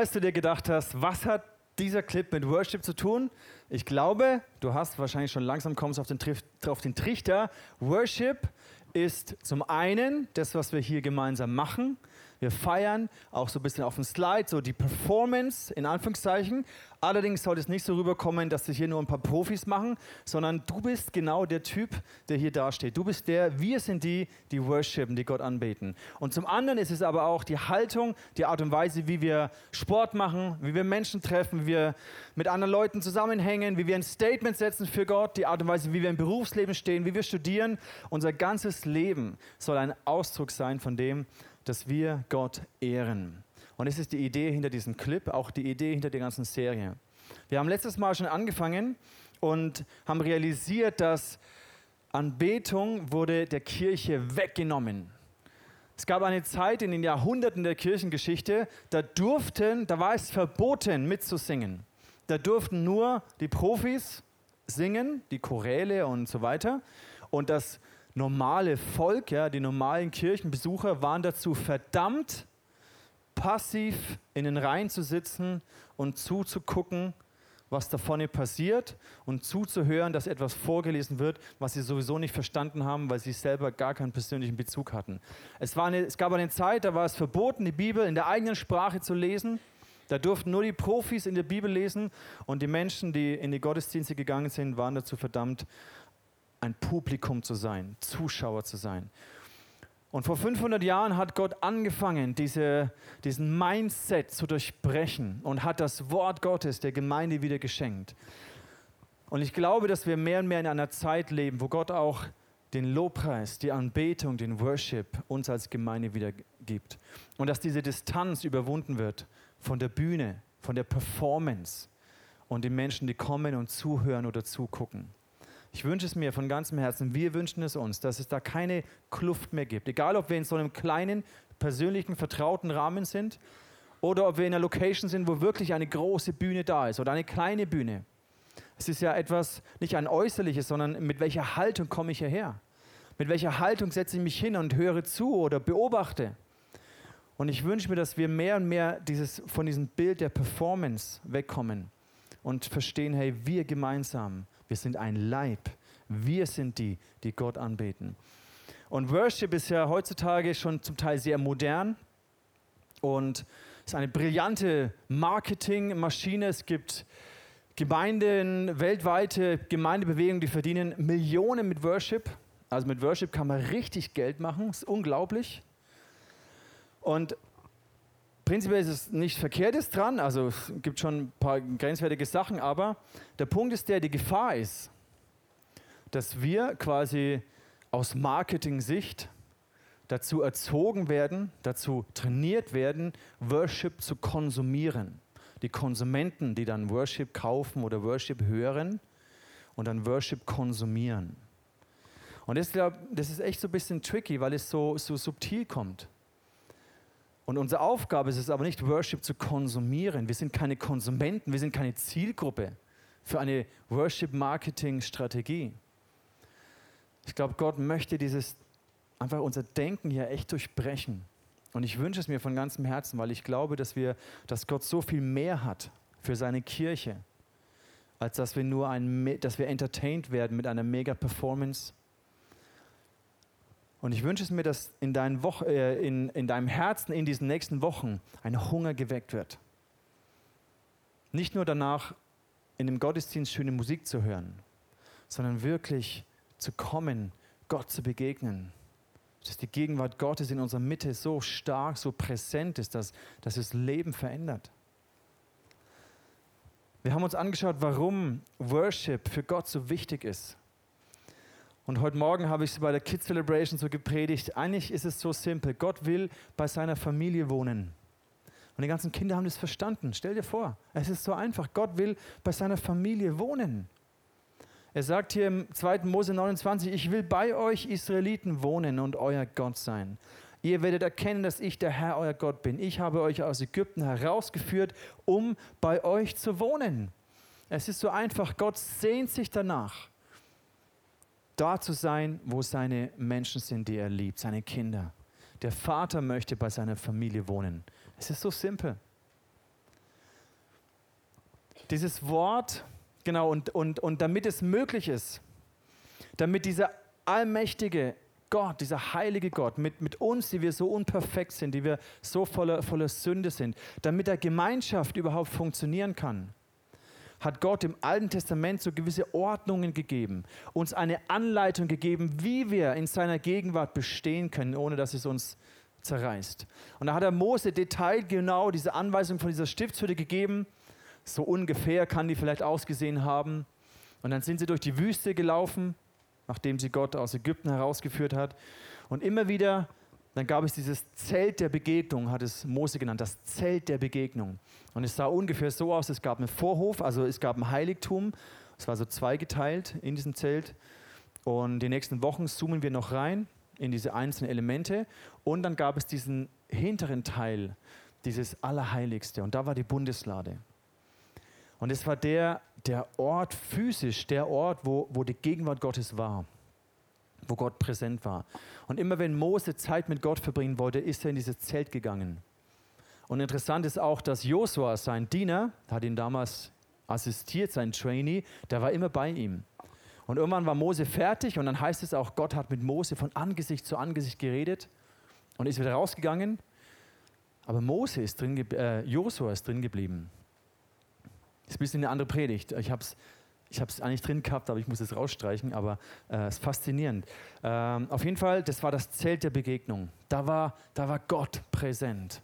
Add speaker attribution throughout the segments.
Speaker 1: Falls du dir gedacht hast, was hat dieser Clip mit Worship zu tun? Ich glaube, du hast wahrscheinlich schon langsam kommst auf den, auf den Trichter. Worship ist zum einen das, was wir hier gemeinsam machen. Wir feiern auch so ein bisschen auf dem Slide, so die Performance in Anführungszeichen. Allerdings sollte es nicht so rüberkommen, dass das hier nur ein paar Profis machen, sondern du bist genau der Typ, der hier dasteht. Du bist der, wir sind die, die worshipen, die Gott anbeten. Und zum anderen ist es aber auch die Haltung, die Art und Weise, wie wir Sport machen, wie wir Menschen treffen, wie wir mit anderen Leuten zusammenhängen, wie wir ein Statement setzen für Gott, die Art und Weise, wie wir im Berufsleben stehen, wie wir studieren. Unser ganzes Leben soll ein Ausdruck sein von dem, dass wir Gott ehren. Und das ist die Idee hinter diesem Clip, auch die Idee hinter der ganzen Serie. Wir haben letztes Mal schon angefangen und haben realisiert, dass Anbetung wurde der Kirche weggenommen. Es gab eine Zeit in den Jahrhunderten der Kirchengeschichte, da durften, da war es verboten mitzusingen. Da durften nur die Profis singen, die Choräle und so weiter. Und das normale Volk, ja, die normalen Kirchenbesucher waren dazu verdammt, passiv in den Reihen zu sitzen und zuzugucken, was da vorne passiert und zuzuhören, dass etwas vorgelesen wird, was sie sowieso nicht verstanden haben, weil sie selber gar keinen persönlichen Bezug hatten. Es, war eine, es gab eine Zeit, da war es verboten, die Bibel in der eigenen Sprache zu lesen. Da durften nur die Profis in der Bibel lesen und die Menschen, die in die Gottesdienste gegangen sind, waren dazu verdammt, ein Publikum zu sein, Zuschauer zu sein. Und vor 500 Jahren hat Gott angefangen, diese, diesen Mindset zu durchbrechen und hat das Wort Gottes der Gemeinde wieder geschenkt. Und ich glaube, dass wir mehr und mehr in einer Zeit leben, wo Gott auch den Lobpreis, die Anbetung, den Worship uns als Gemeinde wieder gibt. Und dass diese Distanz überwunden wird von der Bühne, von der Performance und den Menschen, die kommen und zuhören oder zugucken. Ich wünsche es mir von ganzem Herzen, wir wünschen es uns, dass es da keine Kluft mehr gibt. Egal, ob wir in so einem kleinen, persönlichen, vertrauten Rahmen sind oder ob wir in einer Location sind, wo wirklich eine große Bühne da ist oder eine kleine Bühne. Es ist ja etwas, nicht ein äußerliches, sondern mit welcher Haltung komme ich hierher? Mit welcher Haltung setze ich mich hin und höre zu oder beobachte? Und ich wünsche mir, dass wir mehr und mehr dieses, von diesem Bild der Performance wegkommen und verstehen, hey, wir gemeinsam wir sind ein Leib. Wir sind die, die Gott anbeten. Und Worship ist ja heutzutage schon zum Teil sehr modern und ist eine brillante Marketingmaschine. Es gibt Gemeinden, weltweite Gemeindebewegungen, die verdienen Millionen mit Worship. Also mit Worship kann man richtig Geld machen. Ist unglaublich. Und prinzipiell ist es nichts Verkehrtes dran, also es gibt schon ein paar grenzwertige Sachen, aber der Punkt ist der, die Gefahr ist, dass wir quasi aus Marketing-Sicht dazu erzogen werden, dazu trainiert werden, Worship zu konsumieren. Die Konsumenten, die dann Worship kaufen oder Worship hören und dann Worship konsumieren. Und das, glaub, das ist echt so ein bisschen tricky, weil es so, so subtil kommt. Und unsere Aufgabe ist es aber nicht, Worship zu konsumieren. Wir sind keine Konsumenten, wir sind keine Zielgruppe für eine Worship-Marketing-Strategie. Ich glaube, Gott möchte dieses, einfach unser Denken hier echt durchbrechen. Und ich wünsche es mir von ganzem Herzen, weil ich glaube, dass, wir, dass Gott so viel mehr hat für seine Kirche, als dass wir nur ein, dass wir entertained werden mit einer Mega-Performance und ich wünsche es mir, dass in, dein äh, in, in deinem Herzen in diesen nächsten Wochen ein Hunger geweckt wird. Nicht nur danach, in dem Gottesdienst schöne Musik zu hören, sondern wirklich zu kommen, Gott zu begegnen. Dass die Gegenwart Gottes in unserer Mitte so stark, so präsent ist, dass, dass es Leben verändert. Wir haben uns angeschaut, warum Worship für Gott so wichtig ist. Und heute Morgen habe ich es bei der Kids Celebration so gepredigt. Eigentlich ist es so simpel. Gott will bei seiner Familie wohnen. Und die ganzen Kinder haben das verstanden. Stell dir vor, es ist so einfach. Gott will bei seiner Familie wohnen. Er sagt hier im 2. Mose 29, ich will bei euch Israeliten wohnen und euer Gott sein. Ihr werdet erkennen, dass ich der Herr, euer Gott bin. Ich habe euch aus Ägypten herausgeführt, um bei euch zu wohnen. Es ist so einfach. Gott sehnt sich danach da zu sein, wo seine Menschen sind, die er liebt, seine Kinder. Der Vater möchte bei seiner Familie wohnen. Es ist so simpel. Dieses Wort, genau, und, und, und damit es möglich ist, damit dieser allmächtige Gott, dieser heilige Gott mit, mit uns, die wir so unperfekt sind, die wir so voller, voller Sünde sind, damit der Gemeinschaft überhaupt funktionieren kann, hat Gott im Alten Testament so gewisse Ordnungen gegeben, uns eine Anleitung gegeben, wie wir in seiner Gegenwart bestehen können, ohne dass es uns zerreißt. Und da hat er Mose detailgenau diese Anweisung von dieser Stiftshütte gegeben. So ungefähr kann die vielleicht ausgesehen haben. Und dann sind sie durch die Wüste gelaufen, nachdem sie Gott aus Ägypten herausgeführt hat. Und immer wieder, dann gab es dieses Zelt der Begegnung, hat es Mose genannt, das Zelt der Begegnung. Und es sah ungefähr so aus, es gab einen Vorhof, also es gab ein Heiligtum. Es war so zweigeteilt in diesem Zelt. Und die nächsten Wochen zoomen wir noch rein in diese einzelnen Elemente. Und dann gab es diesen hinteren Teil, dieses Allerheiligste. Und da war die Bundeslade. Und es war der, der Ort physisch, der Ort, wo, wo die Gegenwart Gottes war, wo Gott präsent war. Und immer wenn Mose Zeit mit Gott verbringen wollte, ist er in dieses Zelt gegangen. Und interessant ist auch, dass Josua, sein Diener, hat ihn damals assistiert, sein Trainee, der war immer bei ihm. Und irgendwann war Mose fertig und dann heißt es auch, Gott hat mit Mose von Angesicht zu Angesicht geredet und ist wieder rausgegangen. Aber Mose ist drin, äh, Josua ist drin geblieben. Das ist ein bisschen eine andere Predigt. Ich habe es ich habe es eigentlich drin gehabt, aber ich muss es rausstreichen, aber äh, es ist faszinierend. Ähm, auf jeden Fall, das war das Zelt der Begegnung. Da war, da war Gott präsent.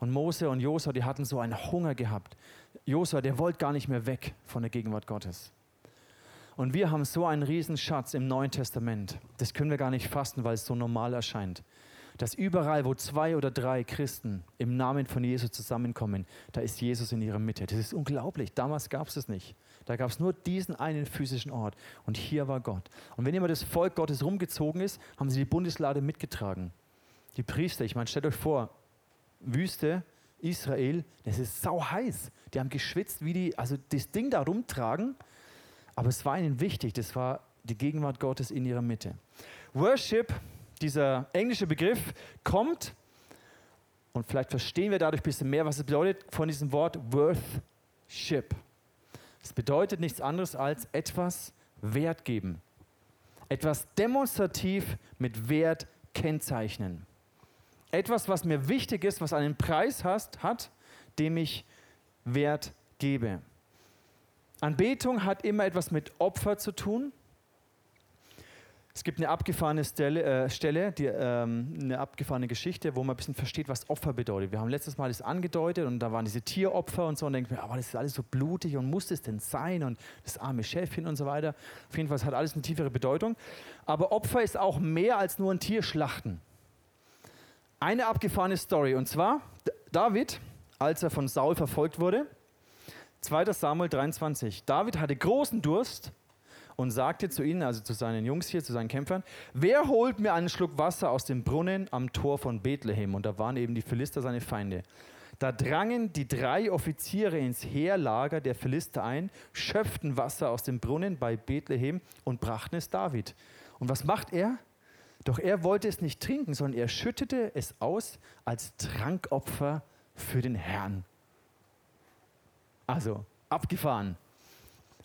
Speaker 1: Und Mose und Josua, die hatten so einen Hunger gehabt. Josua, der wollte gar nicht mehr weg von der Gegenwart Gottes. Und wir haben so einen Riesenschatz im Neuen Testament. Das können wir gar nicht fassen, weil es so normal erscheint. Dass überall, wo zwei oder drei Christen im Namen von Jesus zusammenkommen, da ist Jesus in ihrer Mitte. Das ist unglaublich. Damals gab es es nicht. Da gab es nur diesen einen physischen Ort. Und hier war Gott. Und wenn immer das Volk Gottes rumgezogen ist, haben sie die Bundeslade mitgetragen. Die Priester, ich meine, stellt euch vor, Wüste, Israel, das ist sau heiß. Die haben geschwitzt, wie die, also das Ding da rumtragen aber es war ihnen wichtig, das war die Gegenwart Gottes in ihrer Mitte. Worship, dieser englische Begriff, kommt, und vielleicht verstehen wir dadurch ein bisschen mehr, was es bedeutet, von diesem Wort worthship. Es bedeutet nichts anderes als etwas Wert geben. Etwas demonstrativ mit Wert kennzeichnen. Etwas, was mir wichtig ist, was einen Preis hast, hat, dem ich Wert gebe. Anbetung hat immer etwas mit Opfer zu tun. Es gibt eine abgefahrene Stelle, äh, Stelle die, ähm, eine abgefahrene Geschichte, wo man ein bisschen versteht, was Opfer bedeutet. Wir haben letztes Mal das angedeutet und da waren diese Tieropfer und so und denkt mir, aber das ist alles so blutig und muss es denn sein und das arme Schäfchen und so weiter. Auf jeden Fall hat alles eine tiefere Bedeutung. Aber Opfer ist auch mehr als nur ein Tierschlachten. Eine abgefahrene Story und zwar David, als er von Saul verfolgt wurde, 2. Samuel 23. David hatte großen Durst und sagte zu ihnen, also zu seinen Jungs hier, zu seinen Kämpfern, wer holt mir einen Schluck Wasser aus dem Brunnen am Tor von Bethlehem? Und da waren eben die Philister seine Feinde. Da drangen die drei Offiziere ins Heerlager der Philister ein, schöpften Wasser aus dem Brunnen bei Bethlehem und brachten es David. Und was macht er? Doch er wollte es nicht trinken, sondern er schüttete es aus als Trankopfer für den Herrn. Also, abgefahren.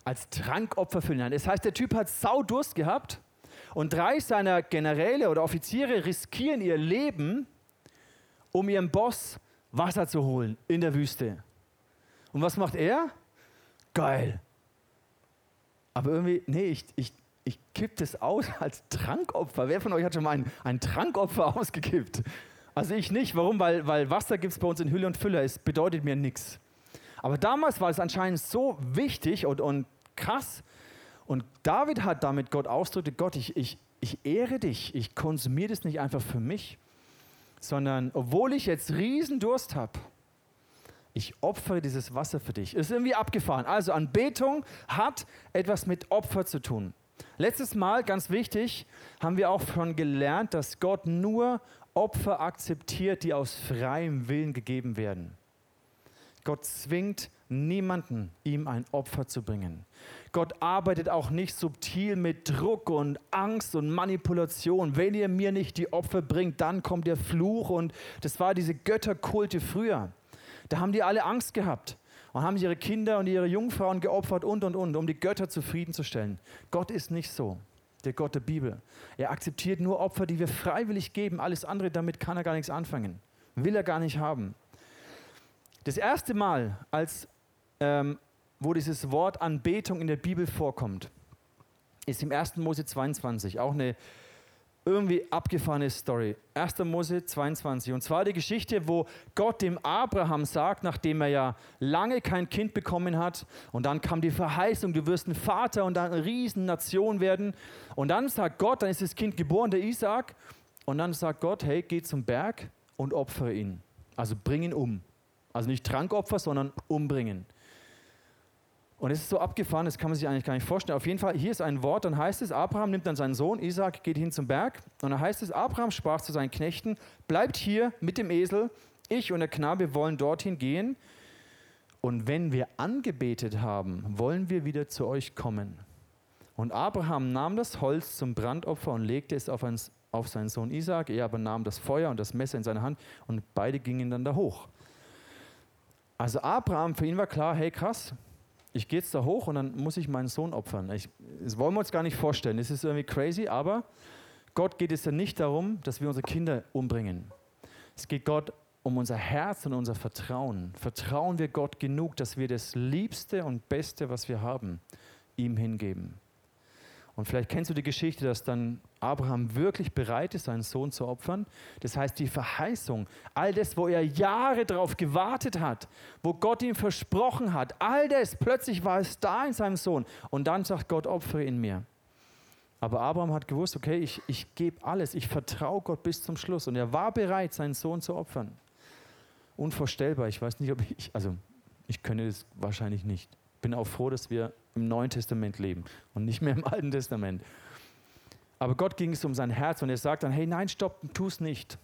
Speaker 1: Als Trankopfer Herrn. Das heißt, der Typ hat Saudurst gehabt und drei seiner Generäle oder Offiziere riskieren ihr Leben, um ihrem Boss Wasser zu holen in der Wüste. Und was macht er? Geil. Aber irgendwie, nee, ich, ich, ich kipp das aus als Trankopfer. Wer von euch hat schon mal ein, ein Trankopfer ausgekippt? Also ich nicht. Warum? Weil, weil Wasser gibt es bei uns in Hülle und Fülle. Es bedeutet mir nichts. Aber damals war es anscheinend so wichtig und, und krass. Und David hat damit Gott ausdrückte, Gott, ich, ich, ich ehre dich, ich konsumiere das nicht einfach für mich, sondern obwohl ich jetzt Riesendurst habe, ich opfere dieses Wasser für dich. Ist irgendwie abgefahren. Also Anbetung hat etwas mit Opfer zu tun. Letztes Mal, ganz wichtig, haben wir auch schon gelernt, dass Gott nur Opfer akzeptiert, die aus freiem Willen gegeben werden. Gott zwingt niemanden, ihm ein Opfer zu bringen. Gott arbeitet auch nicht subtil mit Druck und Angst und Manipulation. Wenn ihr mir nicht die Opfer bringt, dann kommt der Fluch. Und das war diese Götterkulte früher. Da haben die alle Angst gehabt. und haben ihre Kinder und ihre Jungfrauen geopfert und und und, um die Götter zufriedenzustellen. Gott ist nicht so, der Gott der Bibel. Er akzeptiert nur Opfer, die wir freiwillig geben. Alles andere, damit kann er gar nichts anfangen. Will er gar nicht haben. Das erste Mal, als ähm, wo dieses Wort Anbetung in der Bibel vorkommt, ist im 1. Mose 22, auch eine irgendwie abgefahrene Story. 1. Mose 22. Und zwar die Geschichte, wo Gott dem Abraham sagt, nachdem er ja lange kein Kind bekommen hat, und dann kam die Verheißung, du wirst ein Vater und dann eine Riesennation werden. Und dann sagt Gott, dann ist das Kind geboren, der Isaac. Und dann sagt Gott, hey, geh zum Berg und opfere ihn. Also bring ihn um. Also nicht Trankopfer, sondern umbringen. Und es ist so abgefahren, das kann man sich eigentlich gar nicht vorstellen. Auf jeden Fall, hier ist ein Wort, dann heißt es, Abraham nimmt dann seinen Sohn, Isaac geht hin zum Berg. Und dann heißt es, Abraham sprach zu seinen Knechten, bleibt hier mit dem Esel, ich und der Knabe wollen dorthin gehen. Und wenn wir angebetet haben, wollen wir wieder zu euch kommen. Und Abraham nahm das Holz zum Brandopfer und legte es auf, ein, auf seinen Sohn Isaac. Er aber nahm das Feuer und das Messer in seine Hand und beide gingen dann da hoch. Also Abraham, für ihn war klar, hey krass, ich gehe jetzt da hoch und dann muss ich meinen Sohn opfern. Ich, das wollen wir uns gar nicht vorstellen. Das ist irgendwie crazy, aber Gott geht es ja nicht darum, dass wir unsere Kinder umbringen. Es geht Gott um unser Herz und unser Vertrauen. Vertrauen wir Gott genug, dass wir das Liebste und Beste, was wir haben, ihm hingeben. Und vielleicht kennst du die Geschichte, dass dann Abraham wirklich bereit ist, seinen Sohn zu opfern. Das heißt, die Verheißung, all das, wo er Jahre darauf gewartet hat, wo Gott ihm versprochen hat, all das, plötzlich war es da in seinem Sohn. Und dann sagt Gott, opfere in mir. Aber Abraham hat gewusst, okay, ich, ich gebe alles, ich vertraue Gott bis zum Schluss. Und er war bereit, seinen Sohn zu opfern. Unvorstellbar. Ich weiß nicht, ob ich, also ich könne das wahrscheinlich nicht. Bin auch froh, dass wir im Neuen Testament leben und nicht mehr im Alten Testament. Aber Gott ging es um sein Herz und er sagt dann, hey, nein, stopp, tu es nicht.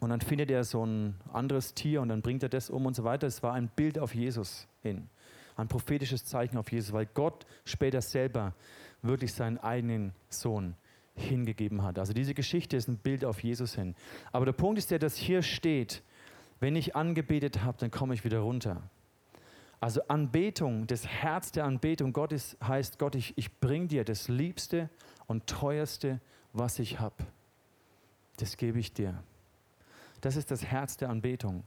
Speaker 1: Und dann findet er so ein anderes Tier und dann bringt er das um und so weiter. Es war ein Bild auf Jesus hin, ein prophetisches Zeichen auf Jesus, weil Gott später selber wirklich seinen eigenen Sohn hingegeben hat. Also diese Geschichte ist ein Bild auf Jesus hin. Aber der Punkt ist der, dass hier steht, wenn ich angebetet habe, dann komme ich wieder runter. Also Anbetung, das Herz der Anbetung Gott ist, heißt, Gott, ich, ich bringe dir das Liebste und Teuerste, was ich habe. Das gebe ich dir. Das ist das Herz der Anbetung.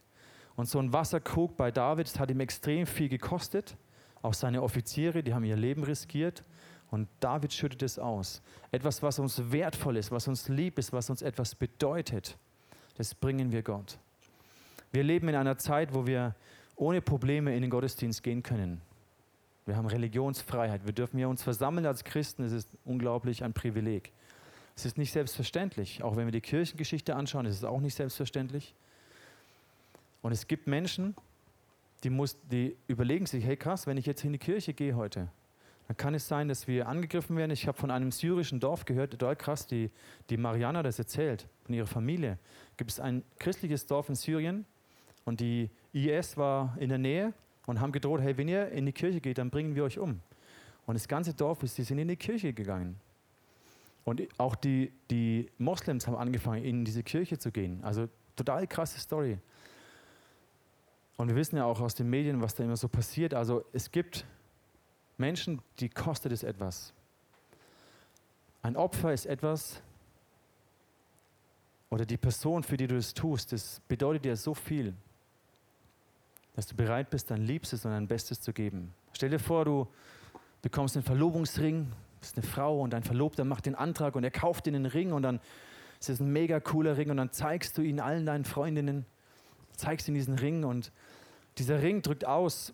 Speaker 1: Und so ein Wasserkrug bei David, das hat ihm extrem viel gekostet. Auch seine Offiziere, die haben ihr Leben riskiert. Und David schüttet es aus. Etwas, was uns wertvoll ist, was uns lieb ist, was uns etwas bedeutet, das bringen wir Gott. Wir leben in einer Zeit, wo wir ohne Probleme in den Gottesdienst gehen können. Wir haben Religionsfreiheit. Wir dürfen hier uns versammeln als Christen. Es ist unglaublich ein Privileg. Es ist nicht selbstverständlich. Auch wenn wir die Kirchengeschichte anschauen, ist es auch nicht selbstverständlich. Und es gibt Menschen, die, muss, die überlegen sich, hey krass, wenn ich jetzt in die Kirche gehe heute, dann kann es sein, dass wir angegriffen werden. Ich habe von einem syrischen Dorf gehört, total krass, die, die Mariana das erzählt, von ihrer Familie. Gibt es ein christliches Dorf in Syrien und die IS war in der Nähe und haben gedroht, hey, wenn ihr in die Kirche geht, dann bringen wir euch um. Und das ganze Dorf ist, die sind in die Kirche gegangen. Und auch die, die Moslems haben angefangen, in diese Kirche zu gehen. Also total krasse Story. Und wir wissen ja auch aus den Medien, was da immer so passiert. Also es gibt Menschen, die kostet es etwas. Ein Opfer ist etwas, oder die Person, für die du es tust, das bedeutet dir so viel dass du bereit bist, dein Liebstes und dein Bestes zu geben. Stell dir vor, du bekommst einen Verlobungsring, bist eine Frau und dein Verlobter macht den Antrag und er kauft dir den Ring und dann ist es ein mega cooler Ring und dann zeigst du ihn allen deinen Freundinnen, zeigst ihnen diesen Ring und dieser Ring drückt aus,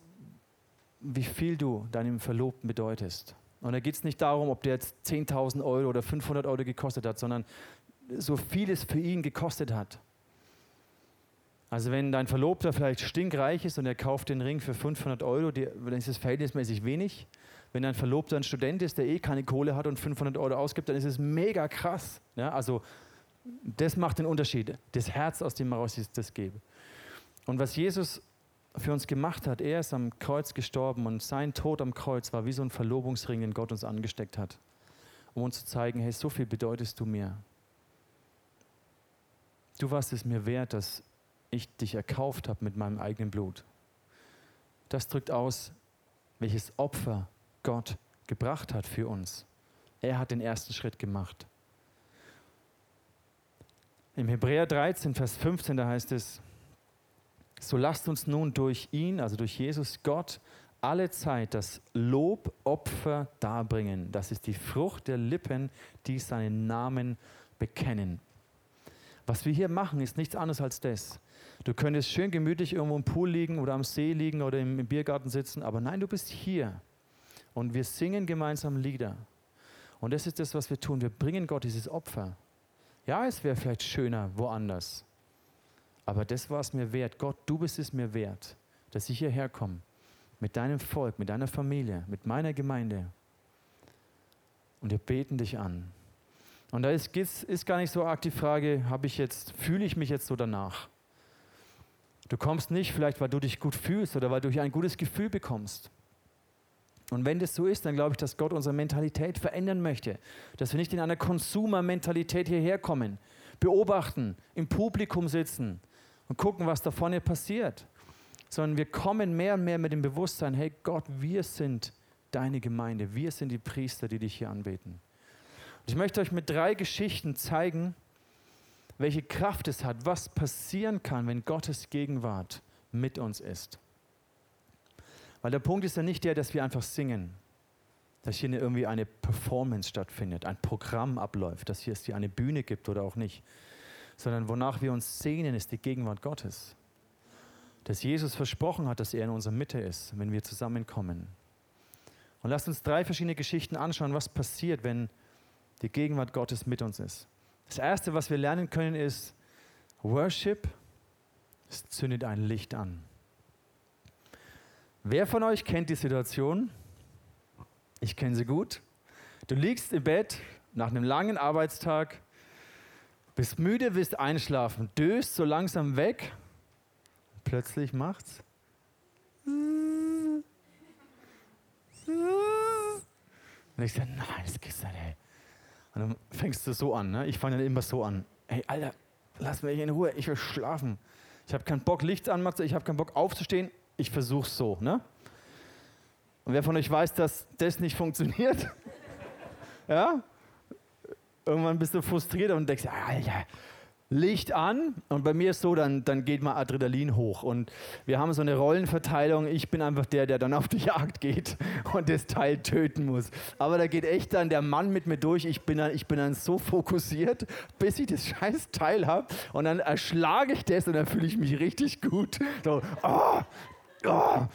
Speaker 1: wie viel du deinem Verlobten bedeutest. Und da geht es nicht darum, ob der jetzt 10.000 Euro oder 500 Euro gekostet hat, sondern so viel es für ihn gekostet hat. Also wenn dein Verlobter vielleicht stinkreich ist und er kauft den Ring für 500 Euro, dann ist es verhältnismäßig wenig. Wenn dein Verlobter ein Student ist, der eh keine Kohle hat und 500 Euro ausgibt, dann ist es mega krass. Ja, also das macht den Unterschied. Das Herz, aus dem heraus ich das gebe. Und was Jesus für uns gemacht hat, er ist am Kreuz gestorben und sein Tod am Kreuz war wie so ein Verlobungsring, den Gott uns angesteckt hat, um uns zu zeigen, hey, so viel bedeutest du mir. Du warst es mir wert, dass ich dich erkauft habe mit meinem eigenen Blut. das drückt aus, welches Opfer Gott gebracht hat für uns. Er hat den ersten Schritt gemacht. Im Hebräer 13, Vers 15, da heißt es, so lasst uns nun durch ihn, also durch Jesus Gott, alle Zeit das Lobopfer darbringen. Das ist die Frucht der Lippen, die seinen Namen bekennen. Was wir hier machen, ist nichts anderes als das. Du könntest schön gemütlich irgendwo im Pool liegen oder am See liegen oder im Biergarten sitzen, aber nein, du bist hier und wir singen gemeinsam Lieder. Und das ist das, was wir tun. Wir bringen Gott dieses Opfer. Ja, es wäre vielleicht schöner woanders, aber das war es mir wert. Gott, du bist es mir wert, dass ich hierher komme mit deinem Volk, mit deiner Familie, mit meiner Gemeinde. Und wir beten dich an. Und da ist, ist gar nicht so arg die Frage, habe ich jetzt, fühle ich mich jetzt so danach? Du kommst nicht vielleicht, weil du dich gut fühlst oder weil du hier ein gutes Gefühl bekommst. Und wenn das so ist, dann glaube ich, dass Gott unsere Mentalität verändern möchte. Dass wir nicht in einer Konsumermentalität hierher kommen, beobachten, im Publikum sitzen und gucken, was da vorne passiert sondern wir kommen mehr und mehr mit dem Bewusstsein, hey Gott, wir sind deine Gemeinde, wir sind die Priester, die dich hier anbeten. Und ich möchte euch mit drei Geschichten zeigen, welche Kraft es hat, was passieren kann, wenn Gottes Gegenwart mit uns ist. Weil der Punkt ist ja nicht der, dass wir einfach singen, dass hier irgendwie eine Performance stattfindet, ein Programm abläuft, dass hier es hier eine Bühne gibt oder auch nicht, sondern wonach wir uns sehnen, ist die Gegenwart Gottes dass Jesus versprochen hat, dass er in unserer Mitte ist, wenn wir zusammenkommen. Und lasst uns drei verschiedene Geschichten anschauen, was passiert, wenn die Gegenwart Gottes mit uns ist. Das Erste, was wir lernen können, ist Worship. Es zündet ein Licht an. Wer von euch kennt die Situation? Ich kenne sie gut. Du liegst im Bett nach einem langen Arbeitstag, bist müde, willst einschlafen, döst so langsam weg plötzlich macht's. Und ich sage, nein, das gibt's nicht. Und dann fängst du so an, ne? Ich fange dann immer so an. Ey, Alter, lass mich in Ruhe, ich will schlafen. Ich habe keinen Bock, Licht anmachen, ich habe keinen Bock aufzustehen, ich versuch's so, ne? Und wer von euch weiß, dass das nicht funktioniert? ja? Irgendwann bist du frustriert und denkst, Alter, Licht an und bei mir ist so, dann, dann geht mal Adrenalin hoch. Und wir haben so eine Rollenverteilung. Ich bin einfach der, der dann auf die Jagd geht und das Teil töten muss. Aber da geht echt dann der Mann mit mir durch. Ich bin dann, ich bin dann so fokussiert, bis ich das scheiß Teil habe. Und dann erschlage ich das und dann fühle ich mich richtig gut. So, oh, oh,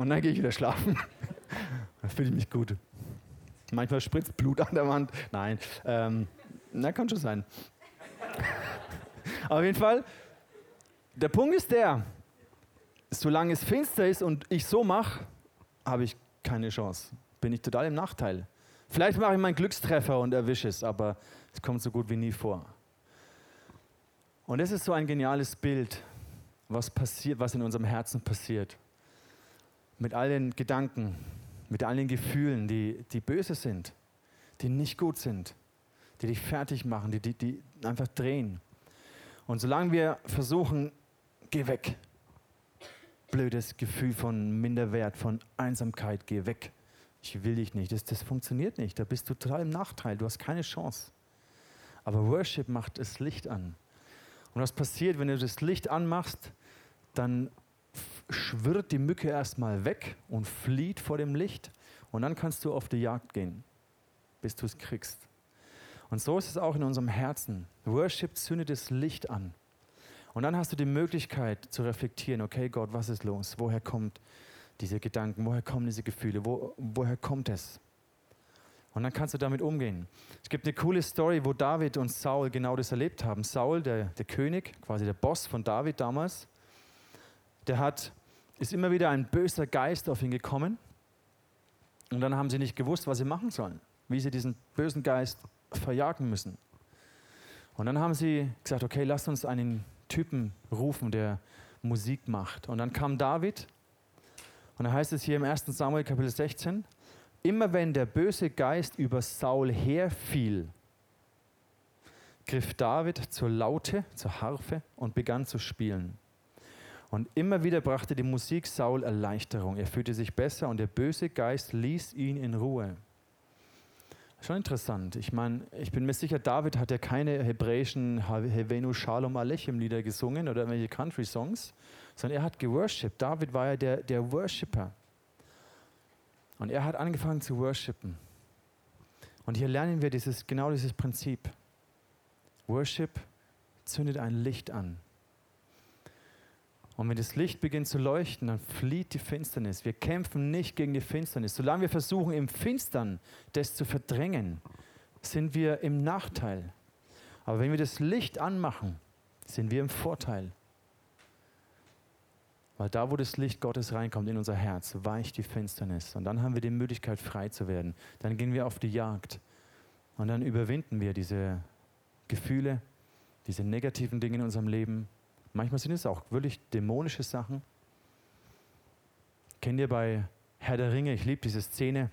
Speaker 1: und dann gehe ich wieder schlafen. Dann fühle ich mich gut. Manchmal spritzt Blut an der Wand. Nein. Ähm, na, kann schon sein. Auf jeden Fall, der Punkt ist der, solange es finster ist und ich so mache, habe ich keine Chance. Bin ich total im Nachteil. Vielleicht mache ich meinen Glückstreffer und erwische es, aber es kommt so gut wie nie vor. Und das ist so ein geniales Bild, was passiert, was in unserem Herzen passiert. Mit all den Gedanken, mit all den Gefühlen, die, die böse sind, die nicht gut sind die dich fertig machen, die, die, die einfach drehen. Und solange wir versuchen, geh weg, blödes Gefühl von Minderwert, von Einsamkeit, geh weg. Ich will dich nicht. Das, das funktioniert nicht. Da bist du total im Nachteil. Du hast keine Chance. Aber Worship macht das Licht an. Und was passiert, wenn du das Licht anmachst, dann schwirrt die Mücke erstmal weg und flieht vor dem Licht. Und dann kannst du auf die Jagd gehen, bis du es kriegst. Und so ist es auch in unserem Herzen. Worship zündet das Licht an. Und dann hast du die Möglichkeit zu reflektieren, okay Gott, was ist los? Woher kommt diese Gedanken? Woher kommen diese Gefühle? Wo, woher kommt es? Und dann kannst du damit umgehen. Es gibt eine coole Story, wo David und Saul genau das erlebt haben. Saul, der, der König, quasi der Boss von David damals, der hat, ist immer wieder ein böser Geist auf ihn gekommen. Und dann haben sie nicht gewusst, was sie machen sollen, wie sie diesen bösen Geist verjagen müssen. Und dann haben sie gesagt, okay, lasst uns einen Typen rufen, der Musik macht. Und dann kam David, und da heißt es hier im 1. Samuel Kapitel 16, immer wenn der böse Geist über Saul herfiel, griff David zur Laute, zur Harfe und begann zu spielen. Und immer wieder brachte die Musik Saul Erleichterung. Er fühlte sich besser und der böse Geist ließ ihn in Ruhe. Schon interessant. Ich meine, ich bin mir sicher, David hat ja keine hebräischen Hevenu Shalom Alechem Lieder gesungen oder irgendwelche Country Songs, sondern er hat geworshipped. David war ja der, der Worshipper. Und er hat angefangen zu worshipen. Und hier lernen wir dieses, genau dieses Prinzip. Worship zündet ein Licht an. Und wenn das Licht beginnt zu leuchten, dann flieht die Finsternis. Wir kämpfen nicht gegen die Finsternis. Solange wir versuchen, im Finstern das zu verdrängen, sind wir im Nachteil. Aber wenn wir das Licht anmachen, sind wir im Vorteil. Weil da, wo das Licht Gottes reinkommt in unser Herz, weicht die Finsternis. Und dann haben wir die Möglichkeit, frei zu werden. Dann gehen wir auf die Jagd. Und dann überwinden wir diese Gefühle, diese negativen Dinge in unserem Leben Manchmal sind es auch wirklich dämonische Sachen. Kennt ihr bei Herr der Ringe, ich liebe diese Szene,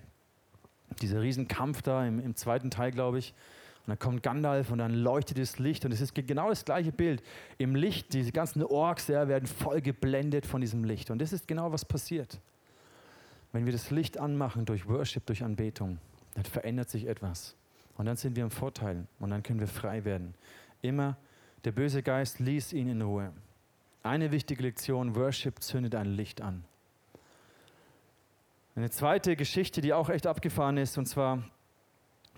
Speaker 1: dieser Riesenkampf da im, im zweiten Teil, glaube ich. Und dann kommt Gandalf und dann leuchtet das Licht und es ist genau das gleiche Bild. Im Licht, diese ganzen Orks ja, werden voll geblendet von diesem Licht. Und das ist genau, was passiert. Wenn wir das Licht anmachen durch Worship, durch Anbetung, dann verändert sich etwas. Und dann sind wir im Vorteil und dann können wir frei werden. Immer der böse Geist ließ ihn in Ruhe. Eine wichtige Lektion, Worship zündet ein Licht an. Eine zweite Geschichte, die auch echt abgefahren ist, und zwar,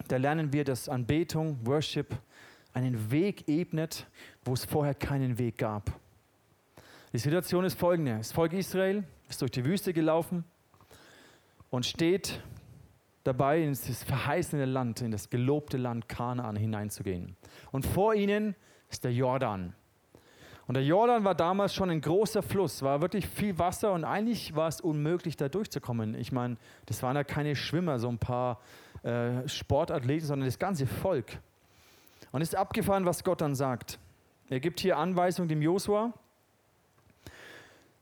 Speaker 1: da lernen wir, dass Anbetung, Worship einen Weg ebnet, wo es vorher keinen Weg gab. Die Situation ist folgende. Das Volk Israel ist durch die Wüste gelaufen und steht dabei, in das verheißene Land, in das gelobte Land Kanaan hineinzugehen. Und vor ihnen ist der Jordan. Und der Jordan war damals schon ein großer Fluss, war wirklich viel Wasser und eigentlich war es unmöglich, da durchzukommen. Ich meine, das waren ja keine Schwimmer, so ein paar äh, Sportathleten, sondern das ganze Volk. Und es ist abgefahren, was Gott dann sagt. Er gibt hier Anweisung dem Josua.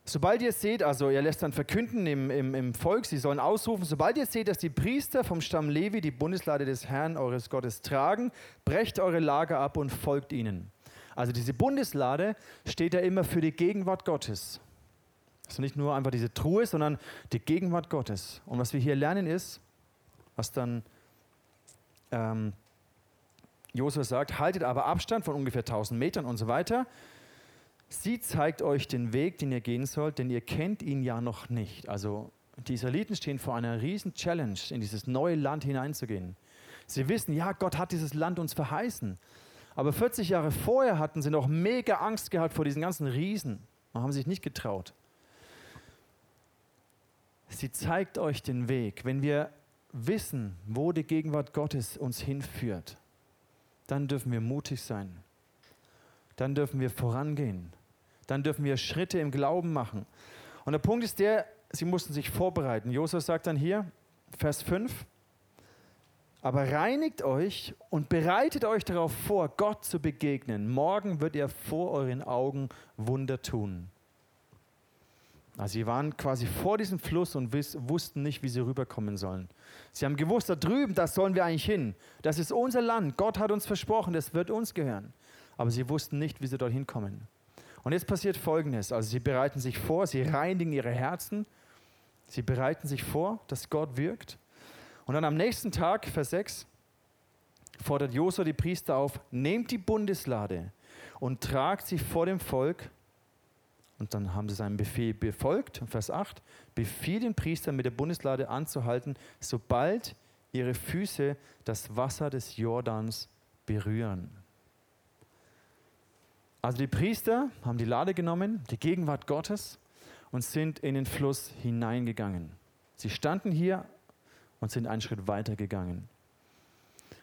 Speaker 1: Sobald ihr seht, also er lässt dann verkünden im, im, im Volk, sie sollen ausrufen, sobald ihr seht, dass die Priester vom Stamm Levi die Bundeslade des Herrn eures Gottes tragen, brecht eure Lager ab und folgt ihnen. Also diese Bundeslade steht ja immer für die Gegenwart Gottes. Also nicht nur einfach diese Truhe, sondern die Gegenwart Gottes. Und was wir hier lernen ist, was dann ähm, Josua sagt, haltet aber Abstand von ungefähr 1000 Metern und so weiter. Sie zeigt euch den Weg, den ihr gehen sollt, denn ihr kennt ihn ja noch nicht. Also die Israeliten stehen vor einer riesen Challenge, in dieses neue Land hineinzugehen. Sie wissen, ja, Gott hat dieses Land uns verheißen. Aber 40 Jahre vorher hatten sie noch mega Angst gehabt vor diesen ganzen Riesen und haben sich nicht getraut. Sie zeigt euch den Weg. Wenn wir wissen, wo die Gegenwart Gottes uns hinführt, dann dürfen wir mutig sein. Dann dürfen wir vorangehen. Dann dürfen wir Schritte im Glauben machen. Und der Punkt ist der, sie mussten sich vorbereiten. Josef sagt dann hier, Vers 5, aber reinigt euch und bereitet euch darauf vor, Gott zu begegnen. Morgen wird er vor euren Augen Wunder tun. Also sie waren quasi vor diesem Fluss und wussten nicht, wie sie rüberkommen sollen. Sie haben gewusst, da drüben, das sollen wir eigentlich hin. Das ist unser Land. Gott hat uns versprochen, das wird uns gehören. Aber sie wussten nicht, wie sie dorthin kommen. Und jetzt passiert Folgendes. Also sie bereiten sich vor, sie reinigen ihre Herzen. Sie bereiten sich vor, dass Gott wirkt. Und dann am nächsten Tag, Vers 6, fordert Josua die Priester auf, nehmt die Bundeslade und tragt sie vor dem Volk. Und dann haben sie seinen Befehl befolgt. Vers 8, befiehl den Priestern mit der Bundeslade anzuhalten, sobald ihre Füße das Wasser des Jordans berühren. Also die Priester haben die Lade genommen, die Gegenwart Gottes, und sind in den Fluss hineingegangen. Sie standen hier und sind einen Schritt weiter gegangen.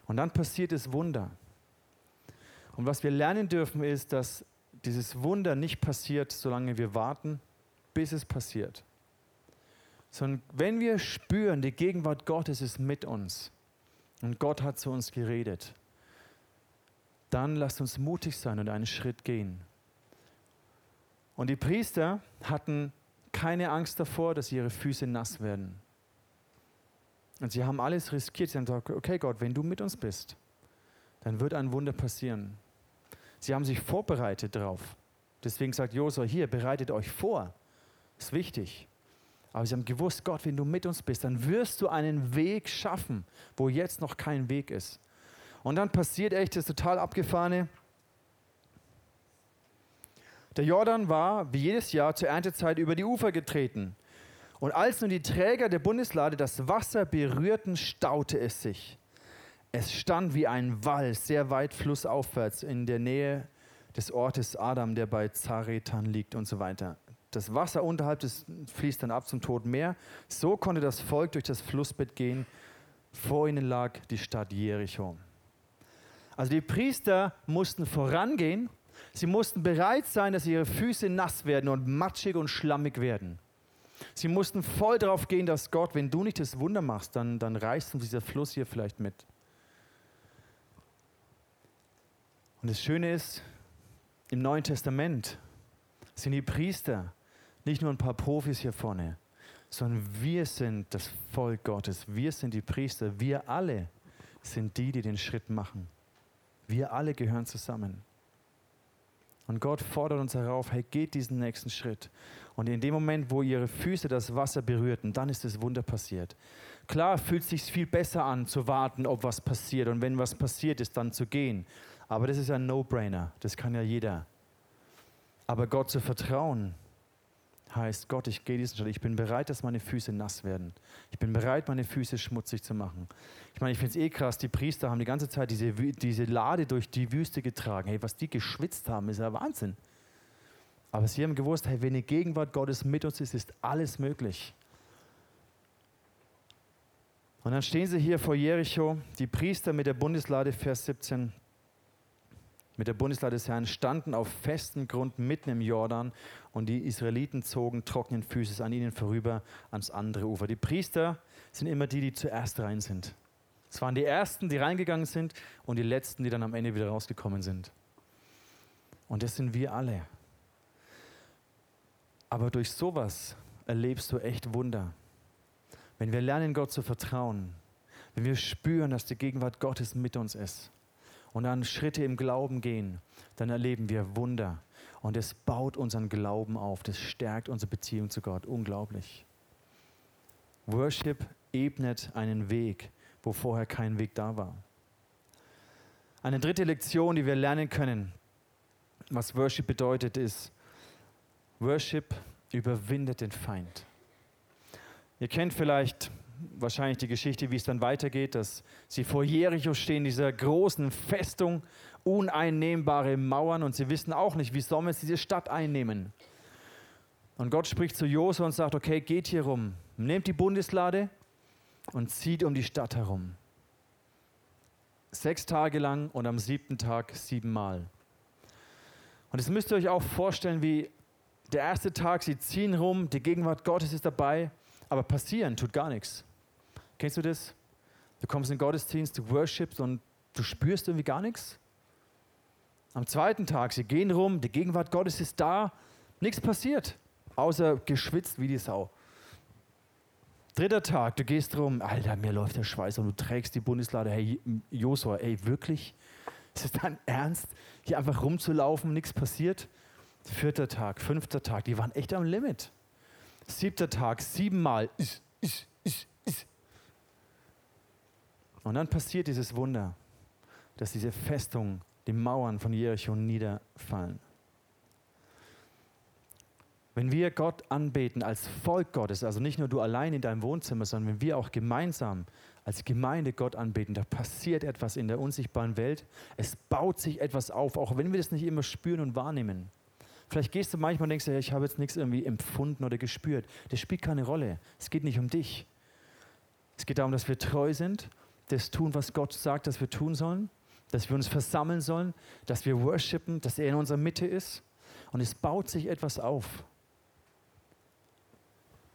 Speaker 1: Und dann passiert das Wunder. Und was wir lernen dürfen, ist, dass dieses Wunder nicht passiert, solange wir warten, bis es passiert. Sondern wenn wir spüren, die Gegenwart Gottes ist mit uns und Gott hat zu uns geredet, dann lasst uns mutig sein und einen Schritt gehen. Und die Priester hatten keine Angst davor, dass ihre Füße nass werden. Und sie haben alles riskiert. Sie haben gesagt, okay Gott, wenn du mit uns bist, dann wird ein Wunder passieren. Sie haben sich vorbereitet darauf, Deswegen sagt Josua, hier, bereitet euch vor. Ist wichtig. Aber sie haben gewusst, Gott, wenn du mit uns bist, dann wirst du einen Weg schaffen, wo jetzt noch kein Weg ist. Und dann passiert echt das total abgefahrene. Der Jordan war wie jedes Jahr zur Erntezeit über die Ufer getreten. Und als nun die Träger der Bundeslade das Wasser berührten, staute es sich. Es stand wie ein Wall sehr weit flussaufwärts in der Nähe des Ortes Adam, der bei Zaretan liegt und so weiter. Das Wasser unterhalb des fließt dann ab zum Toten Meer. So konnte das Volk durch das Flussbett gehen. Vor ihnen lag die Stadt Jericho. Also die Priester mussten vorangehen. Sie mussten bereit sein, dass ihre Füße nass werden und matschig und schlammig werden. Sie mussten voll darauf gehen, dass Gott, wenn du nicht das Wunder machst, dann, dann reißt uns dieser Fluss hier vielleicht mit. Und das Schöne ist, im Neuen Testament sind die Priester nicht nur ein paar Profis hier vorne, sondern wir sind das Volk Gottes. Wir sind die Priester. Wir alle sind die, die den Schritt machen. Wir alle gehören zusammen. Und Gott fordert uns herauf, hey, geht diesen nächsten Schritt. Und in dem Moment, wo ihre Füße das Wasser berührten, dann ist das Wunder passiert. Klar fühlt es sich viel besser an, zu warten, ob was passiert. Und wenn was passiert ist, dann zu gehen. Aber das ist ein No-Brainer. Das kann ja jeder. Aber Gott zu vertrauen, heißt, Gott, ich gehe diesen Schritt. Ich bin bereit, dass meine Füße nass werden. Ich bin bereit, meine Füße schmutzig zu machen. Ich meine, ich finde es eh krass, die Priester haben die ganze Zeit diese, diese Lade durch die Wüste getragen. Hey, was die geschwitzt haben, ist ja Wahnsinn. Aber sie haben gewusst, hey, wenn die Gegenwart Gottes mit uns ist, ist alles möglich. Und dann stehen sie hier vor Jericho, die Priester mit der Bundeslade, Vers 17 mit der Bundeslade des Herrn standen auf festem Grund mitten im Jordan und die Israeliten zogen trockenen Füßes an ihnen vorüber ans andere Ufer. Die Priester sind immer die, die zuerst rein sind. Es waren die Ersten, die reingegangen sind und die Letzten, die dann am Ende wieder rausgekommen sind. Und das sind wir alle. Aber durch sowas erlebst du echt Wunder. Wenn wir lernen, Gott zu vertrauen, wenn wir spüren, dass die Gegenwart Gottes mit uns ist, und dann Schritte im Glauben gehen, dann erleben wir Wunder. Und es baut unseren Glauben auf, das stärkt unsere Beziehung zu Gott. Unglaublich. Worship ebnet einen Weg, wo vorher kein Weg da war. Eine dritte Lektion, die wir lernen können, was Worship bedeutet, ist, Worship überwindet den Feind. Ihr kennt vielleicht wahrscheinlich die Geschichte, wie es dann weitergeht, dass sie vor Jericho stehen, dieser großen Festung, uneinnehmbare Mauern und sie wissen auch nicht, wie sollen wir diese Stadt einnehmen. Und Gott spricht zu Josua und sagt, okay, geht hier rum, nehmt die Bundeslade und zieht um die Stadt herum. Sechs Tage lang und am siebten Tag siebenmal. Und das müsst ihr euch auch vorstellen, wie der erste Tag, sie ziehen rum, die Gegenwart Gottes ist dabei aber passieren tut gar nichts. Kennst du das? Du kommst in den Gottesdienst, du worshipst und du spürst irgendwie gar nichts. Am zweiten Tag, sie gehen rum, die Gegenwart Gottes ist da, nichts passiert, außer geschwitzt wie die Sau. Dritter Tag, du gehst rum, Alter, mir läuft der Schweiß und du trägst die Bundeslade. Hey, Josua, ey, wirklich? Ist es dein Ernst, hier einfach rumzulaufen, nichts passiert? Vierter Tag, fünfter Tag, die waren echt am Limit. Siebter Tag, siebenmal. Und dann passiert dieses Wunder, dass diese Festung, die Mauern von Jericho niederfallen. Wenn wir Gott anbeten als Volk Gottes, also nicht nur du allein in deinem Wohnzimmer, sondern wenn wir auch gemeinsam als Gemeinde Gott anbeten, da passiert etwas in der unsichtbaren Welt. Es baut sich etwas auf, auch wenn wir das nicht immer spüren und wahrnehmen. Vielleicht gehst du manchmal und denkst, ich habe jetzt nichts irgendwie empfunden oder gespürt. Das spielt keine Rolle. Es geht nicht um dich. Es geht darum, dass wir treu sind, das tun, was Gott sagt, dass wir tun sollen, dass wir uns versammeln sollen, dass wir worshipen, dass er in unserer Mitte ist. Und es baut sich etwas auf.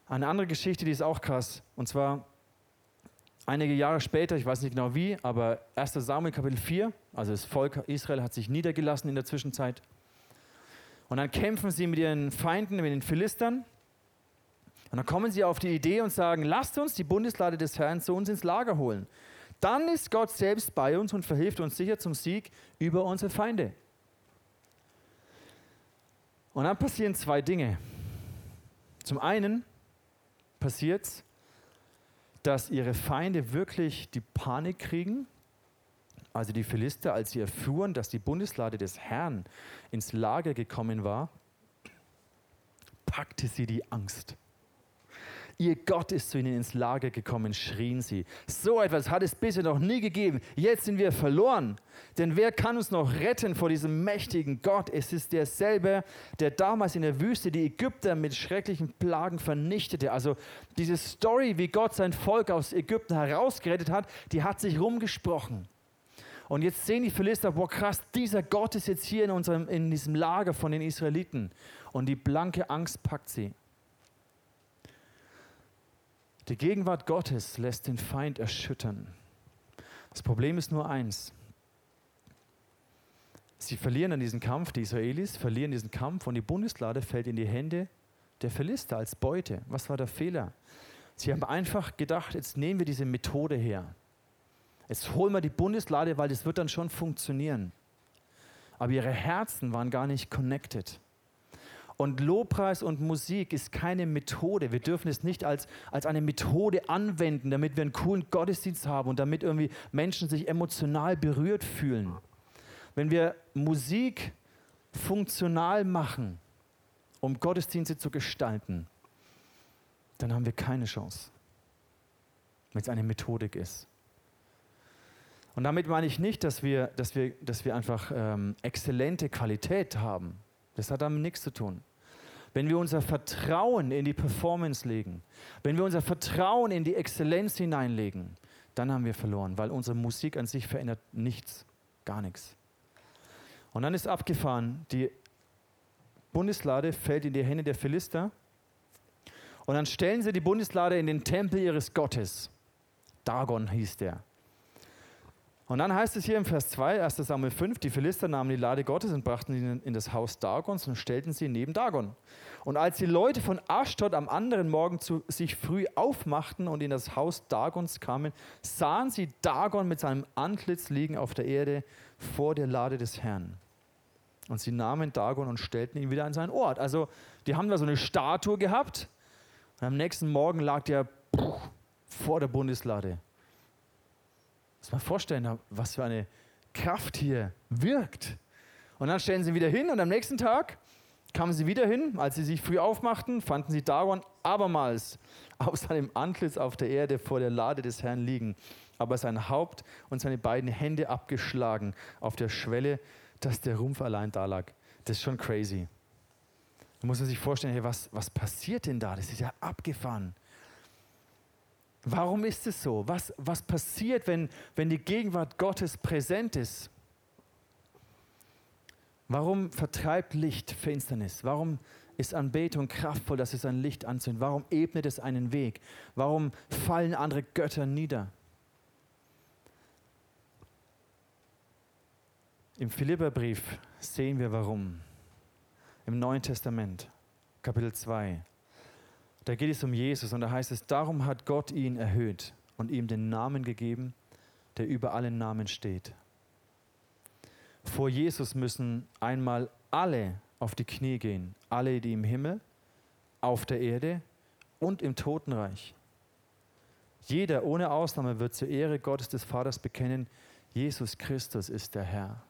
Speaker 1: Eine andere Geschichte, die ist auch krass. Und zwar einige Jahre später, ich weiß nicht genau wie, aber 1. Samuel Kapitel 4, also das Volk Israel hat sich niedergelassen in der Zwischenzeit. Und dann kämpfen sie mit ihren Feinden, mit den Philistern. Und dann kommen sie auf die Idee und sagen, lasst uns die Bundeslade des Herrn zu uns ins Lager holen. Dann ist Gott selbst bei uns und verhilft uns sicher zum Sieg über unsere Feinde. Und dann passieren zwei Dinge. Zum einen passiert es, dass ihre Feinde wirklich die Panik kriegen, also die Philister, als sie erfuhren, dass die Bundeslade des Herrn ins Lager gekommen war, packte sie die Angst. Ihr Gott ist zu ihnen ins Lager gekommen, schrien sie. So etwas hat es bisher noch nie gegeben. Jetzt sind wir verloren. Denn wer kann uns noch retten vor diesem mächtigen Gott? Es ist derselbe, der damals in der Wüste die Ägypter mit schrecklichen Plagen vernichtete. Also diese Story, wie Gott sein Volk aus Ägypten herausgerettet hat, die hat sich rumgesprochen. Und jetzt sehen die Philister, boah krass, dieser Gott ist jetzt hier in, unserem, in diesem Lager von den Israeliten. Und die blanke Angst packt sie. Die Gegenwart Gottes lässt den Feind erschüttern. Das Problem ist nur eins. Sie verlieren an diesem Kampf, die Israelis verlieren diesen Kampf und die Bundeslade fällt in die Hände der Philister als Beute. Was war der Fehler? Sie haben einfach gedacht, jetzt nehmen wir diese Methode her. Jetzt holen wir die Bundeslade, weil das wird dann schon funktionieren. Aber ihre Herzen waren gar nicht connected. Und Lobpreis und Musik ist keine Methode. Wir dürfen es nicht als, als eine Methode anwenden, damit wir einen coolen Gottesdienst haben und damit irgendwie Menschen sich emotional berührt fühlen. Wenn wir Musik funktional machen, um Gottesdienste zu gestalten, dann haben wir keine Chance, wenn es eine Methodik ist. Und damit meine ich nicht, dass wir, dass wir, dass wir einfach ähm, exzellente Qualität haben. Das hat damit nichts zu tun wenn wir unser Vertrauen in die Performance legen, wenn wir unser Vertrauen in die Exzellenz hineinlegen, dann haben wir verloren, weil unsere Musik an sich verändert nichts, gar nichts. Und dann ist abgefahren, die Bundeslade fällt in die Hände der Philister und dann stellen sie die Bundeslade in den Tempel ihres Gottes. Dagon hieß der. Und dann heißt es hier im Vers 2, 1 Samuel 5, die Philister nahmen die Lade Gottes und brachten sie in das Haus Dagons und stellten sie neben Dagon. Und als die Leute von Ashdod am anderen Morgen zu sich früh aufmachten und in das Haus Dagons kamen, sahen sie Dagon mit seinem Antlitz liegen auf der Erde vor der Lade des Herrn. Und sie nahmen Dagon und stellten ihn wieder an seinen Ort. Also die haben da so eine Statue gehabt und am nächsten Morgen lag der vor der Bundeslade. Muss man vorstellen, was für eine Kraft hier wirkt. Und dann stellen sie wieder hin und am nächsten Tag kamen sie wieder hin. Als sie sich früh aufmachten, fanden sie Dagon abermals auf seinem Antlitz auf der Erde vor der Lade des Herrn liegen, aber sein Haupt und seine beiden Hände abgeschlagen auf der Schwelle, dass der Rumpf allein da lag. Das ist schon crazy. Da muss man sich vorstellen, hey, was, was passiert denn da? Das ist ja abgefahren. Warum ist es so? Was, was passiert, wenn, wenn die Gegenwart Gottes präsent ist? Warum vertreibt Licht Finsternis? Warum ist Anbetung kraftvoll, dass es ein Licht anzündet? Warum ebnet es einen Weg? Warum fallen andere Götter nieder? Im Philipperbrief sehen wir warum. Im Neuen Testament, Kapitel 2. Da geht es um Jesus und da heißt es, darum hat Gott ihn erhöht und ihm den Namen gegeben, der über allen Namen steht. Vor Jesus müssen einmal alle auf die Knie gehen, alle, die im Himmel, auf der Erde und im Totenreich. Jeder ohne Ausnahme wird zur Ehre Gottes des Vaters bekennen, Jesus Christus ist der Herr.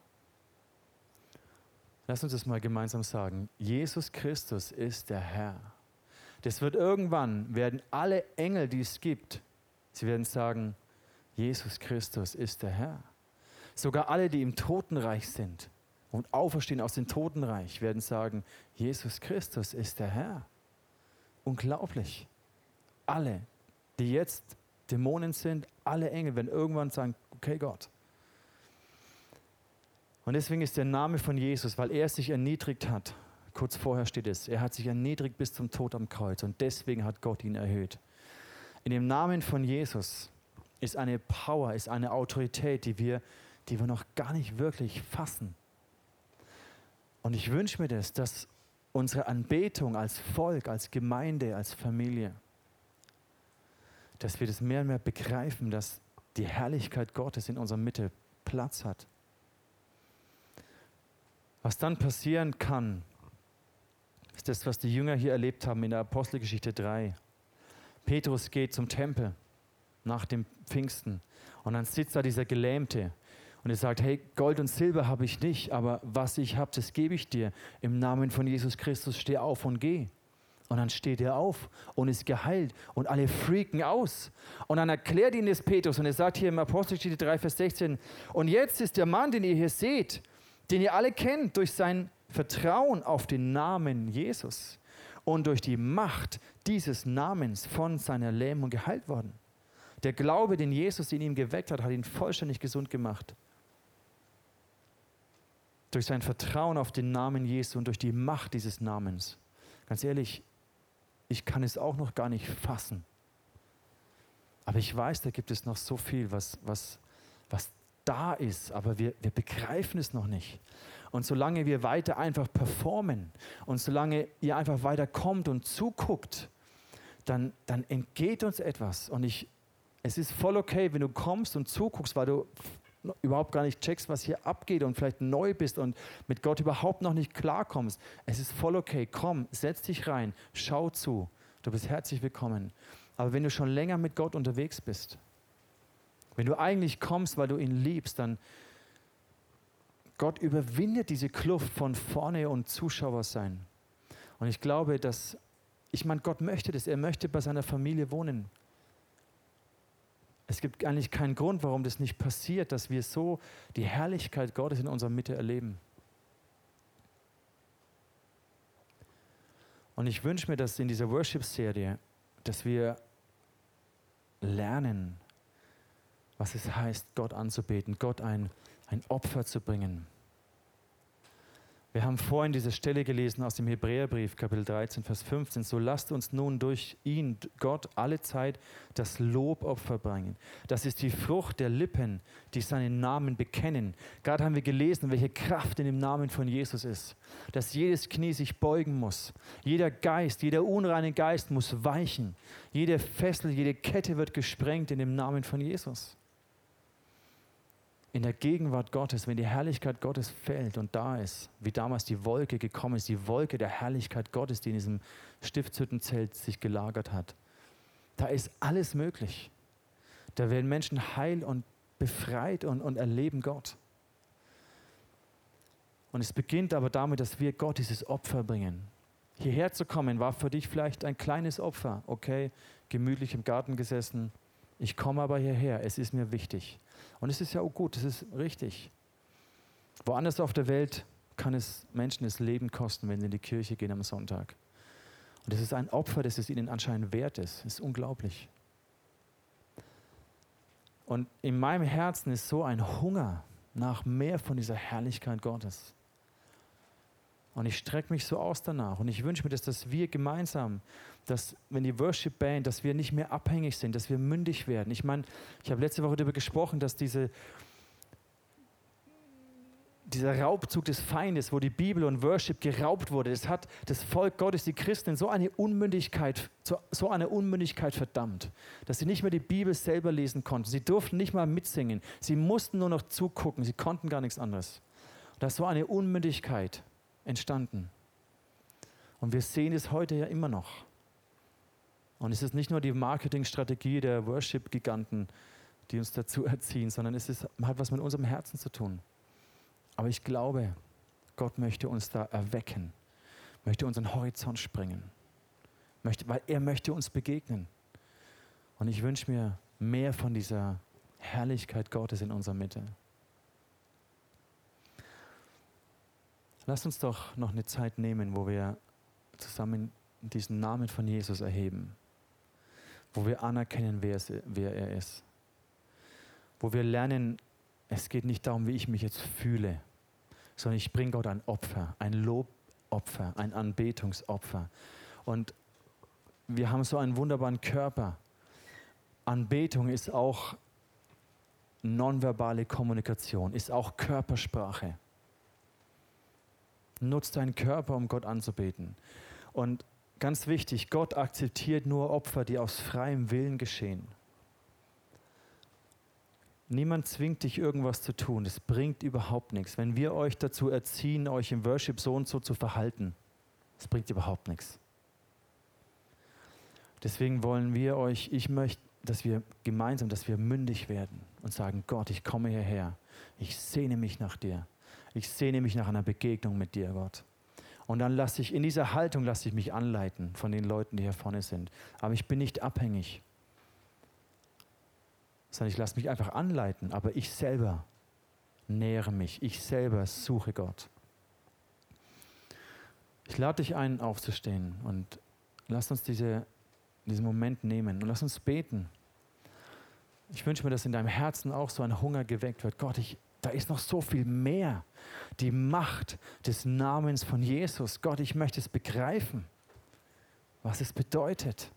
Speaker 1: Lass uns das mal gemeinsam sagen. Jesus Christus ist der Herr. Das wird irgendwann, werden alle Engel, die es gibt, sie werden sagen, Jesus Christus ist der Herr. Sogar alle, die im Totenreich sind und auferstehen aus dem Totenreich, werden sagen, Jesus Christus ist der Herr. Unglaublich. Alle, die jetzt Dämonen sind, alle Engel werden irgendwann sagen, okay Gott. Und deswegen ist der Name von Jesus, weil er sich erniedrigt hat, Kurz vorher steht es, er hat sich erniedrigt bis zum Tod am Kreuz und deswegen hat Gott ihn erhöht. In dem Namen von Jesus ist eine Power, ist eine Autorität, die wir, die wir noch gar nicht wirklich fassen. Und ich wünsche mir das, dass unsere Anbetung als Volk, als Gemeinde, als Familie, dass wir das mehr und mehr begreifen, dass die Herrlichkeit Gottes in unserer Mitte Platz hat. Was dann passieren kann, ist das, was die Jünger hier erlebt haben in der Apostelgeschichte 3. Petrus geht zum Tempel nach dem Pfingsten und dann sitzt da dieser Gelähmte und er sagt, hey, Gold und Silber habe ich nicht, aber was ich habe, das gebe ich dir. Im Namen von Jesus Christus steh auf und geh. Und dann steht er auf und ist geheilt und alle freaken aus. Und dann erklärt ihn das Petrus und er sagt hier im Apostelgeschichte 3, Vers 16, und jetzt ist der Mann, den ihr hier seht, den ihr alle kennt, durch sein Vertrauen auf den Namen Jesus und durch die Macht dieses Namens von seiner Lähmung geheilt worden. Der Glaube, den Jesus in ihm geweckt hat, hat ihn vollständig gesund gemacht. Durch sein Vertrauen auf den Namen Jesu und durch die Macht dieses Namens. Ganz ehrlich, ich kann es auch noch gar nicht fassen. Aber ich weiß, da gibt es noch so viel, was, was, was da ist, aber wir, wir begreifen es noch nicht. Und solange wir weiter einfach performen und solange ihr einfach weiter kommt und zuguckt, dann, dann entgeht uns etwas. Und ich, es ist voll okay, wenn du kommst und zuguckst, weil du überhaupt gar nicht checkst, was hier abgeht und vielleicht neu bist und mit Gott überhaupt noch nicht klarkommst. Es ist voll okay. Komm, setz dich rein, schau zu. Du bist herzlich willkommen. Aber wenn du schon länger mit Gott unterwegs bist, wenn du eigentlich kommst, weil du ihn liebst, dann Gott überwindet diese Kluft von vorne und Zuschauer sein. Und ich glaube, dass, ich meine, Gott möchte das. Er möchte bei seiner Familie wohnen. Es gibt eigentlich keinen Grund, warum das nicht passiert, dass wir so die Herrlichkeit Gottes in unserer Mitte erleben. Und ich wünsche mir, dass in dieser Worship-Serie, dass wir lernen, was es heißt, Gott anzubeten, Gott ein, ein Opfer zu bringen. Wir haben vorhin diese Stelle gelesen aus dem Hebräerbrief, Kapitel 13, Vers 15. So lasst uns nun durch ihn, Gott, alle Zeit das Lobopfer bringen. Das ist die Frucht der Lippen, die seinen Namen bekennen. Gerade haben wir gelesen, welche Kraft in dem Namen von Jesus ist. Dass jedes Knie sich beugen muss. Jeder Geist, jeder unreine Geist muss weichen. Jede Fessel, jede Kette wird gesprengt in dem Namen von Jesus in der Gegenwart Gottes, wenn die Herrlichkeit Gottes fällt und da ist, wie damals die Wolke gekommen ist, die Wolke der Herrlichkeit Gottes, die in diesem Stiftshüttenzelt sich gelagert hat, da ist alles möglich. Da werden Menschen heil und befreit und, und erleben Gott. Und es beginnt aber damit, dass wir Gott dieses Opfer bringen. Hierher zu kommen war für dich vielleicht ein kleines Opfer. Okay, gemütlich im Garten gesessen. Ich komme aber hierher. Es ist mir wichtig. Und es ist ja auch gut, es ist richtig. Woanders auf der Welt kann es Menschen das Leben kosten, wenn sie in die Kirche gehen am Sonntag. Und es ist ein Opfer, das es ihnen anscheinend wert ist. Es ist unglaublich. Und in meinem Herzen ist so ein Hunger nach mehr von dieser Herrlichkeit Gottes. Und ich strecke mich so aus danach. Und ich wünsche mir, dass, dass wir gemeinsam, dass wenn die Worship Band, dass wir nicht mehr abhängig sind, dass wir mündig werden. Ich meine, ich habe letzte Woche darüber gesprochen, dass diese, dieser Raubzug des Feindes, wo die Bibel und Worship geraubt wurde, das hat das Volk Gottes, die Christen, so eine Unmündigkeit, so eine Unmündigkeit verdammt, dass sie nicht mehr die Bibel selber lesen konnten. Sie durften nicht mal mitsingen. Sie mussten nur noch zugucken. Sie konnten gar nichts anderes. Das war eine Unmündigkeit entstanden. Und wir sehen es heute ja immer noch. Und es ist nicht nur die Marketingstrategie der Worship-Giganten, die uns dazu erziehen, sondern es ist, hat was mit unserem Herzen zu tun. Aber ich glaube, Gott möchte uns da erwecken, möchte unseren Horizont springen, möchte, weil er möchte uns begegnen. Und ich wünsche mir mehr von dieser Herrlichkeit Gottes in unserer Mitte. Lass uns doch noch eine Zeit nehmen, wo wir zusammen diesen Namen von Jesus erheben, wo wir anerkennen, wer, es, wer er ist, wo wir lernen, es geht nicht darum, wie ich mich jetzt fühle, sondern ich bringe Gott ein Opfer, ein Lobopfer, ein Anbetungsopfer. Und wir haben so einen wunderbaren Körper. Anbetung ist auch nonverbale Kommunikation, ist auch Körpersprache. Nutzt deinen Körper, um Gott anzubeten. Und ganz wichtig, Gott akzeptiert nur Opfer, die aus freiem Willen geschehen. Niemand zwingt dich, irgendwas zu tun. Das bringt überhaupt nichts. Wenn wir euch dazu erziehen, euch im Worship so und so zu verhalten, Es bringt überhaupt nichts. Deswegen wollen wir euch, ich möchte, dass wir gemeinsam, dass wir mündig werden und sagen, Gott, ich komme hierher. Ich sehne mich nach dir. Ich sehne mich nach einer Begegnung mit dir, Gott. Und dann lasse ich in dieser Haltung lasse ich mich anleiten von den Leuten, die hier vorne sind. Aber ich bin nicht abhängig, sondern ich lasse mich einfach anleiten. Aber ich selber nähere mich. Ich selber suche Gott. Ich lade dich ein, aufzustehen und lass uns diese, diesen Moment nehmen und lass uns beten. Ich wünsche mir, dass in deinem Herzen auch so ein Hunger geweckt wird. Gott, ich, da ist noch so viel mehr. Die Macht des Namens von Jesus. Gott, ich möchte es begreifen, was es bedeutet.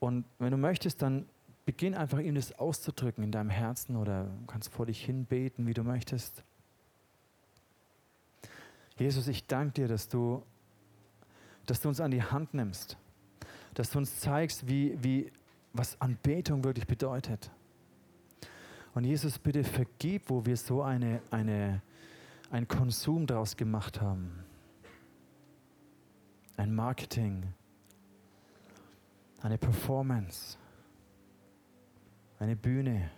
Speaker 1: Und wenn du möchtest, dann beginn einfach ihm das auszudrücken in deinem Herzen oder kannst vor dich hin beten, wie du möchtest. Jesus, ich danke dir, dass du, dass du uns an die Hand nimmst, dass du uns zeigst, wie, wie, was Anbetung wirklich bedeutet. Und Jesus, bitte vergib, wo wir so eine, eine, ein Konsum daraus gemacht haben. Ein Marketing, eine Performance, eine Bühne.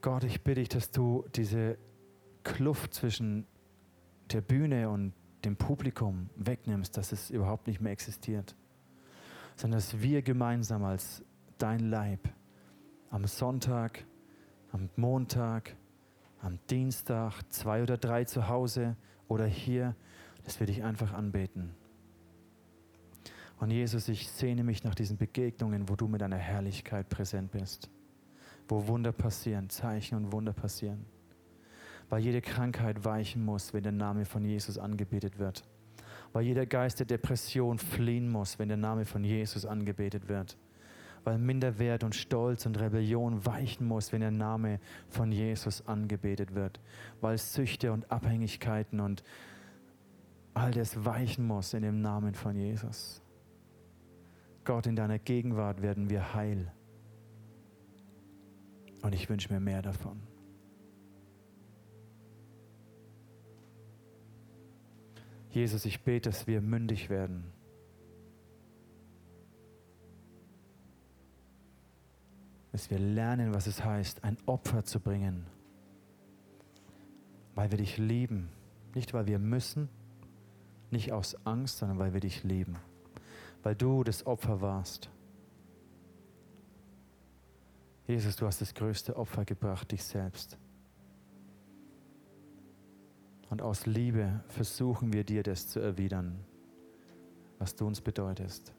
Speaker 1: Gott, ich bitte dich, dass du diese Kluft zwischen der Bühne und dem Publikum wegnimmst, dass es überhaupt nicht mehr existiert, sondern dass wir gemeinsam als dein Leib am Sonntag, am Montag, am Dienstag, zwei oder drei zu Hause oder hier, dass wir dich einfach anbeten. Und Jesus, ich sehne mich nach diesen Begegnungen, wo du mit deiner Herrlichkeit präsent bist, wo Wunder passieren, Zeichen und Wunder passieren, weil jede Krankheit weichen muss, wenn der Name von Jesus angebetet wird, weil jeder Geist der Depression fliehen muss, wenn der Name von Jesus angebetet wird weil Minderwert und Stolz und Rebellion weichen muss, wenn der Name von Jesus angebetet wird, weil Süchte und Abhängigkeiten und all das weichen muss in dem Namen von Jesus. Gott, in deiner Gegenwart werden wir heil. Und ich wünsche mir mehr davon. Jesus, ich bete, dass wir mündig werden dass wir lernen, was es heißt, ein Opfer zu bringen, weil wir dich lieben. Nicht, weil wir müssen, nicht aus Angst, sondern weil wir dich lieben, weil du das Opfer warst. Jesus, du hast das größte Opfer gebracht, dich selbst. Und aus Liebe versuchen wir dir das zu erwidern, was du uns bedeutest.